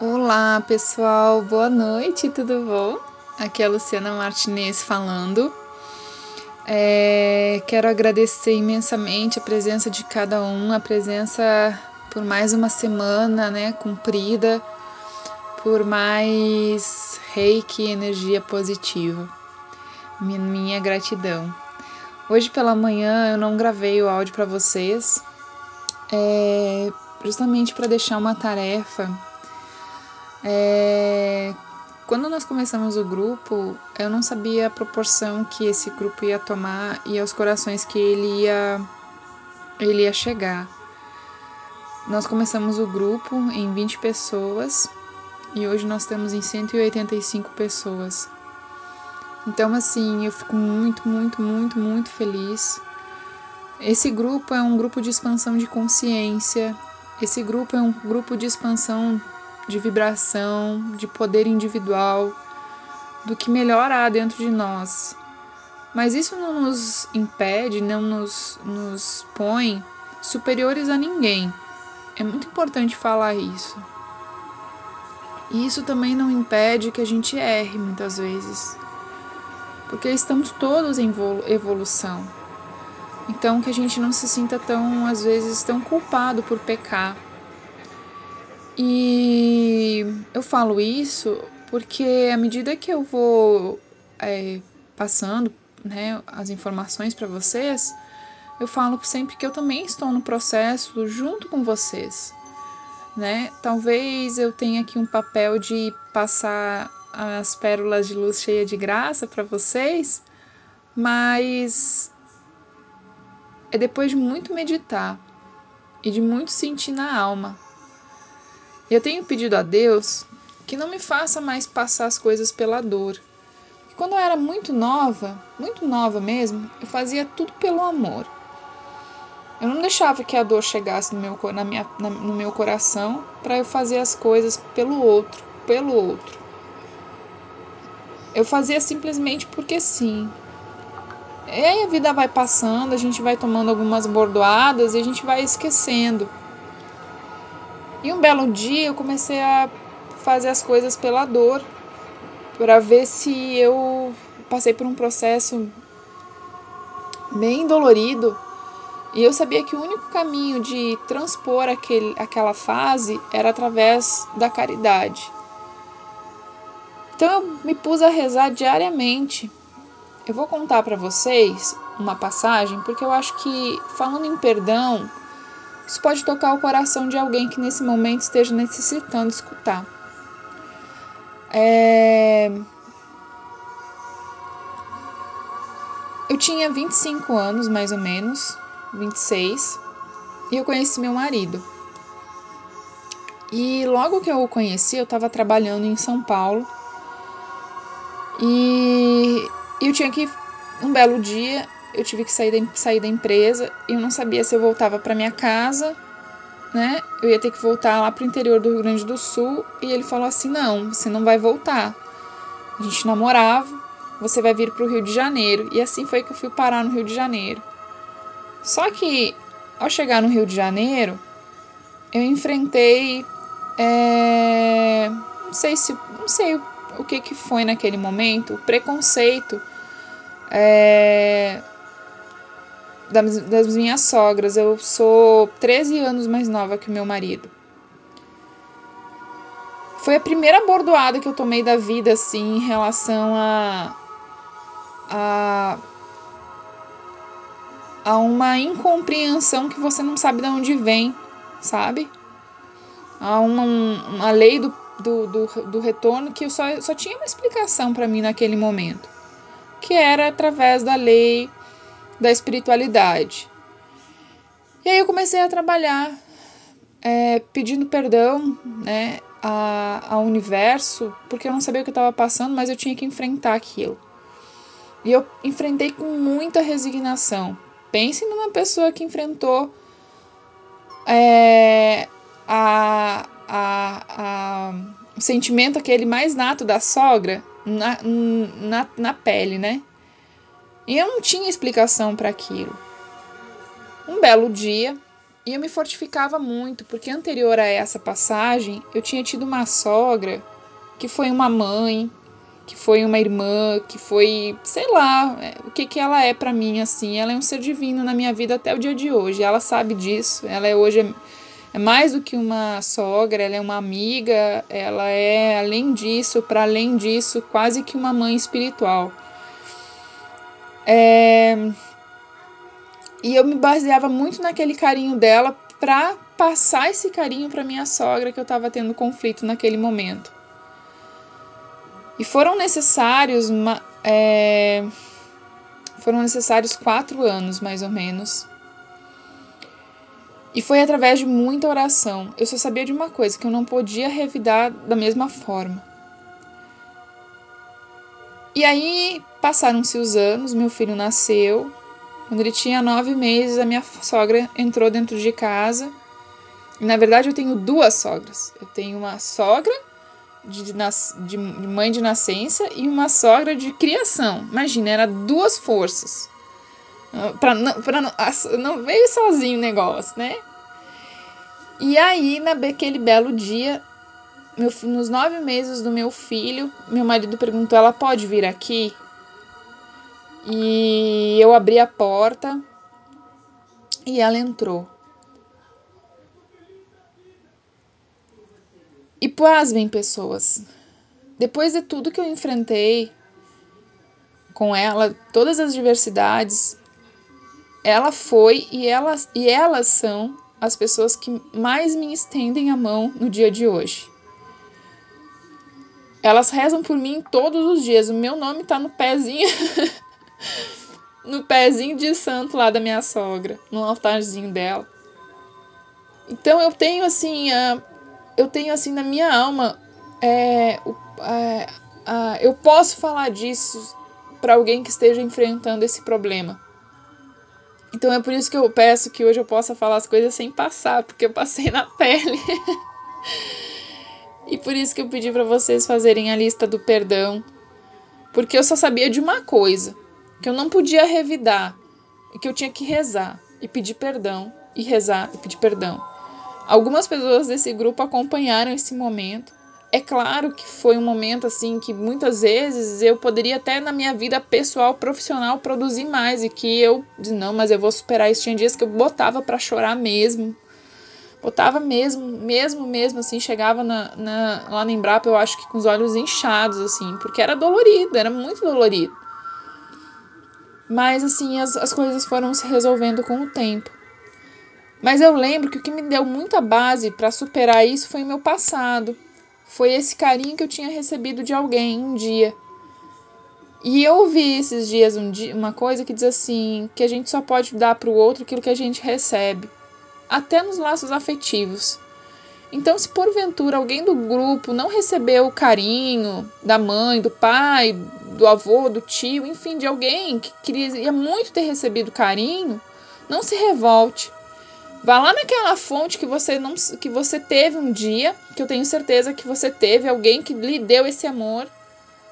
Olá, pessoal, boa noite, tudo bom? Aqui é a Luciana Martinez falando. É, quero agradecer imensamente a presença de cada um, a presença por mais uma semana, né, cumprida, por mais reiki energia positiva. Minha, minha gratidão. Hoje pela manhã eu não gravei o áudio para vocês, é, justamente para deixar uma tarefa é, quando nós começamos o grupo, eu não sabia a proporção que esse grupo ia tomar e aos corações que ele ia, ele ia chegar. Nós começamos o grupo em 20 pessoas e hoje nós estamos em 185 pessoas. Então, assim, eu fico muito, muito, muito, muito feliz. Esse grupo é um grupo de expansão de consciência. Esse grupo é um grupo de expansão de vibração, de poder individual, do que melhor há dentro de nós. Mas isso não nos impede, não nos, nos põe superiores a ninguém. É muito importante falar isso. E isso também não impede que a gente erre muitas vezes. Porque estamos todos em evolução. Então que a gente não se sinta tão, às vezes, tão culpado por pecar e eu falo isso porque à medida que eu vou é, passando né, as informações para vocês, eu falo sempre que eu também estou no processo junto com vocês. Né? Talvez eu tenha aqui um papel de passar as pérolas de luz cheia de graça para vocês, mas é depois de muito meditar e de muito sentir na alma eu tenho pedido a Deus que não me faça mais passar as coisas pela dor. Quando eu era muito nova, muito nova mesmo, eu fazia tudo pelo amor. Eu não deixava que a dor chegasse no meu, na minha, na, no meu coração para eu fazer as coisas pelo outro, pelo outro. Eu fazia simplesmente porque sim. E aí a vida vai passando, a gente vai tomando algumas bordoadas e a gente vai esquecendo. E um belo dia eu comecei a fazer as coisas pela dor, para ver se eu passei por um processo bem dolorido. E eu sabia que o único caminho de transpor aquele, aquela fase era através da caridade. Então eu me pus a rezar diariamente. Eu vou contar para vocês uma passagem, porque eu acho que falando em perdão, isso pode tocar o coração de alguém que nesse momento esteja necessitando escutar. É... Eu tinha 25 anos, mais ou menos, 26, e eu conheci meu marido. E logo que eu o conheci, eu estava trabalhando em São Paulo. E eu tinha que, um belo dia, eu tive que sair da, sair da empresa e eu não sabia se eu voltava para minha casa, né? Eu ia ter que voltar lá pro interior do Rio Grande do Sul e ele falou assim: "Não, você não vai voltar. A gente namorava, você vai vir pro Rio de Janeiro". E assim foi que eu fui parar no Rio de Janeiro. Só que ao chegar no Rio de Janeiro, eu enfrentei é, não sei se não sei o que que foi naquele momento, o preconceito é, das, das minhas sogras. Eu sou 13 anos mais nova que o meu marido. Foi a primeira bordoada que eu tomei da vida, assim, em relação a. a. a uma incompreensão que você não sabe de onde vem, sabe? A uma, uma lei do, do, do, do retorno que eu só, só tinha uma explicação para mim naquele momento, que era através da lei da espiritualidade. E aí eu comecei a trabalhar é, pedindo perdão né, a, ao universo, porque eu não sabia o que estava passando, mas eu tinha que enfrentar aquilo. E eu enfrentei com muita resignação. Pense numa pessoa que enfrentou é, a, a, a, o sentimento aquele mais nato da sogra na, na, na pele, né? E eu não tinha explicação para aquilo. Um belo dia, E eu me fortificava muito, porque anterior a essa passagem, eu tinha tido uma sogra que foi uma mãe, que foi uma irmã, que foi, sei lá, é, o que que ela é para mim assim. Ela é um ser divino na minha vida até o dia de hoje. Ela sabe disso. Ela é hoje é mais do que uma sogra, ela é uma amiga, ela é além disso, para além disso, quase que uma mãe espiritual. É... E eu me baseava muito naquele carinho dela para passar esse carinho para minha sogra que eu estava tendo conflito naquele momento. E foram necessários é... foram necessários quatro anos mais ou menos e foi através de muita oração. Eu só sabia de uma coisa, que eu não podia revidar da mesma forma. E aí passaram-se os anos, meu filho nasceu. Quando ele tinha nove meses, a minha sogra entrou dentro de casa. E, na verdade, eu tenho duas sogras. Eu tenho uma sogra de, de, de mãe de nascença e uma sogra de criação. Imagina, era duas forças. Pra não, pra não, não veio sozinho o negócio, né? E aí, naquele belo dia, meu, nos nove meses do meu filho, meu marido perguntou: ela pode vir aqui? E eu abri a porta e ela entrou. E pasmem, pessoas. Depois de tudo que eu enfrentei com ela, todas as diversidades, ela foi e elas, e elas são as pessoas que mais me estendem a mão no dia de hoje. Elas rezam por mim todos os dias. O meu nome tá no pezinho. no pezinho de santo lá da minha sogra, no altarzinho dela. Então eu tenho assim, uh, eu tenho assim na minha alma, é, uh, uh, eu posso falar disso para alguém que esteja enfrentando esse problema. Então é por isso que eu peço que hoje eu possa falar as coisas sem passar, porque eu passei na pele. e por isso que eu pedi para vocês fazerem a lista do perdão, porque eu só sabia de uma coisa, que eu não podia revidar, e que eu tinha que rezar e pedir perdão, e rezar e pedir perdão. Algumas pessoas desse grupo acompanharam esse momento é claro que foi um momento assim que muitas vezes eu poderia até na minha vida pessoal, profissional produzir mais e que eu disse, não, mas eu vou superar isso. Tinha dias que eu botava para chorar mesmo. Botava mesmo, mesmo, mesmo assim, chegava na, na, lá no Embrapa, eu acho que com os olhos inchados, assim, porque era dolorido, era muito dolorido. Mas assim, as, as coisas foram se resolvendo com o tempo. Mas eu lembro que o que me deu muita base para superar isso foi o meu passado foi esse carinho que eu tinha recebido de alguém um dia. E eu ouvi esses dias um dia, uma coisa que diz assim: que a gente só pode dar para o outro aquilo que a gente recebe, até nos laços afetivos. Então, se porventura alguém do grupo não recebeu o carinho da mãe, do pai, do avô, do tio, enfim, de alguém que queria muito ter recebido carinho, não se revolte. Vá lá naquela fonte que você não que você teve um dia, que eu tenho certeza que você teve alguém que lhe deu esse amor,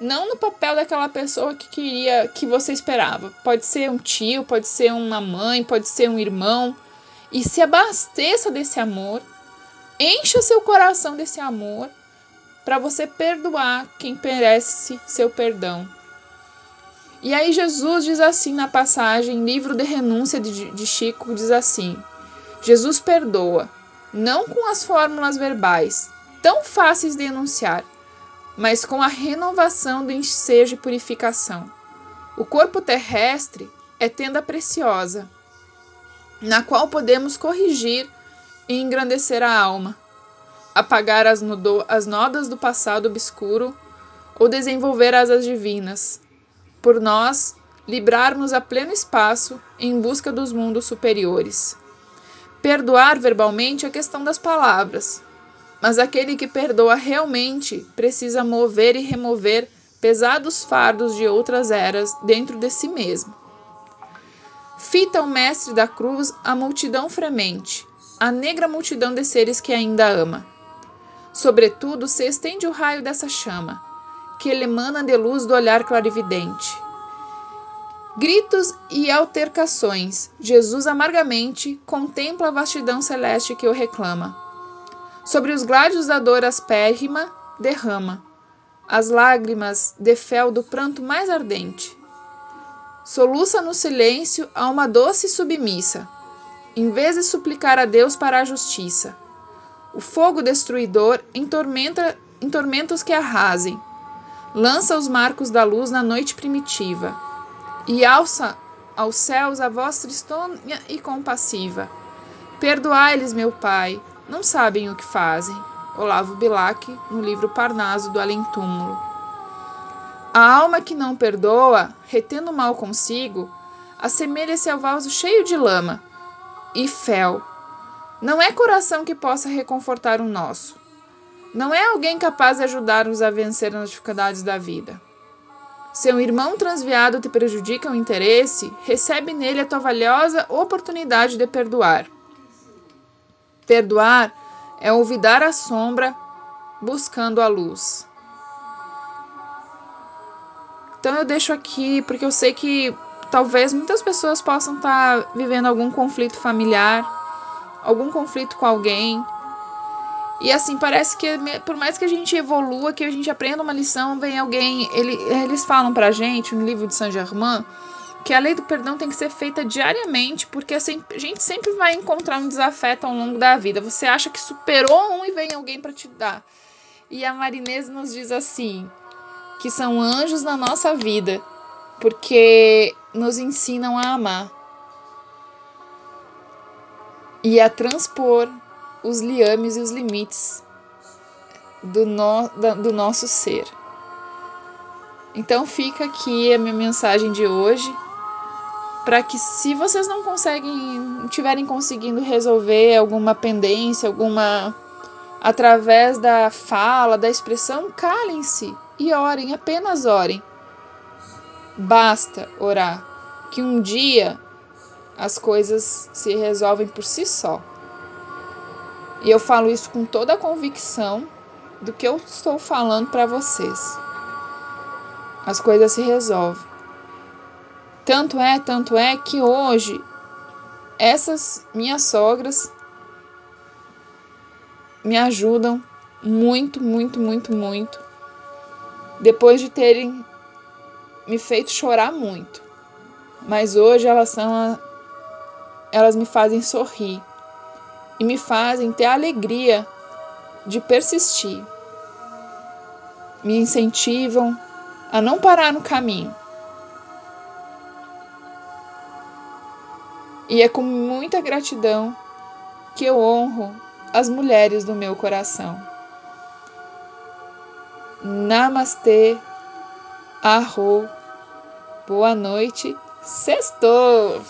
não no papel daquela pessoa que queria que você esperava. Pode ser um tio, pode ser uma mãe, pode ser um irmão, e se abasteça desse amor, encha seu coração desse amor para você perdoar quem merece seu perdão. E aí Jesus diz assim na passagem, livro de renúncia de, de Chico, diz assim: Jesus perdoa, não com as fórmulas verbais, tão fáceis de enunciar, mas com a renovação do ensejo e purificação. O corpo terrestre é tenda preciosa, na qual podemos corrigir e engrandecer a alma, apagar as, as nodas do passado obscuro ou desenvolver asas divinas, por nós librarmos a pleno espaço em busca dos mundos superiores. Perdoar verbalmente é questão das palavras, mas aquele que perdoa realmente precisa mover e remover pesados fardos de outras eras dentro de si mesmo. Fita o mestre da cruz a multidão fremente, a negra multidão de seres que ainda ama. Sobretudo se estende o raio dessa chama, que ele emana de luz do olhar clarividente. Gritos e altercações. Jesus amargamente contempla a vastidão celeste que o reclama. Sobre os gládios da dor aspérrima derrama as lágrimas de fel do pranto mais ardente. Soluça no silêncio a uma doce submissa, em vez de suplicar a Deus para a justiça. O fogo destruidor em, tormenta, em tormentos que arrasem, lança os marcos da luz na noite primitiva, e alça aos céus a voz tristonha e compassiva. Perdoai-lhes, meu Pai, não sabem o que fazem. Olavo Bilac, no livro Parnaso do Além Túmulo. A alma que não perdoa, retendo o mal consigo, assemelha-se ao vaso cheio de lama e fel. Não é coração que possa reconfortar o nosso. Não é alguém capaz de ajudar-nos a vencer as dificuldades da vida. Se um irmão transviado te prejudica o interesse, recebe nele a tua valiosa oportunidade de perdoar. Perdoar é olvidar a sombra buscando a luz. Então eu deixo aqui porque eu sei que talvez muitas pessoas possam estar vivendo algum conflito familiar, algum conflito com alguém. E assim, parece que por mais que a gente evolua, que a gente aprenda uma lição, vem alguém, ele, eles falam pra gente no livro de Saint Germain que a lei do perdão tem que ser feita diariamente, porque a gente sempre vai encontrar um desafeto ao longo da vida. Você acha que superou um e vem alguém para te dar. E a Marinês nos diz assim: que são anjos na nossa vida, porque nos ensinam a amar e a transpor os liames e os limites do, no, do nosso ser. Então fica aqui a minha mensagem de hoje para que se vocês não conseguem, tiverem conseguindo resolver alguma pendência, alguma através da fala, da expressão, calem-se e orem, apenas orem. Basta orar, que um dia as coisas se resolvem por si só. E eu falo isso com toda a convicção do que eu estou falando para vocês. As coisas se resolvem. Tanto é, tanto é que hoje essas minhas sogras me ajudam muito, muito, muito, muito. Depois de terem me feito chorar muito. Mas hoje elas são elas me fazem sorrir e me fazem ter a alegria de persistir. Me incentivam a não parar no caminho E é com muita gratidão que eu honro as mulheres do meu coração. Namastê, arro, boa noite, sextou!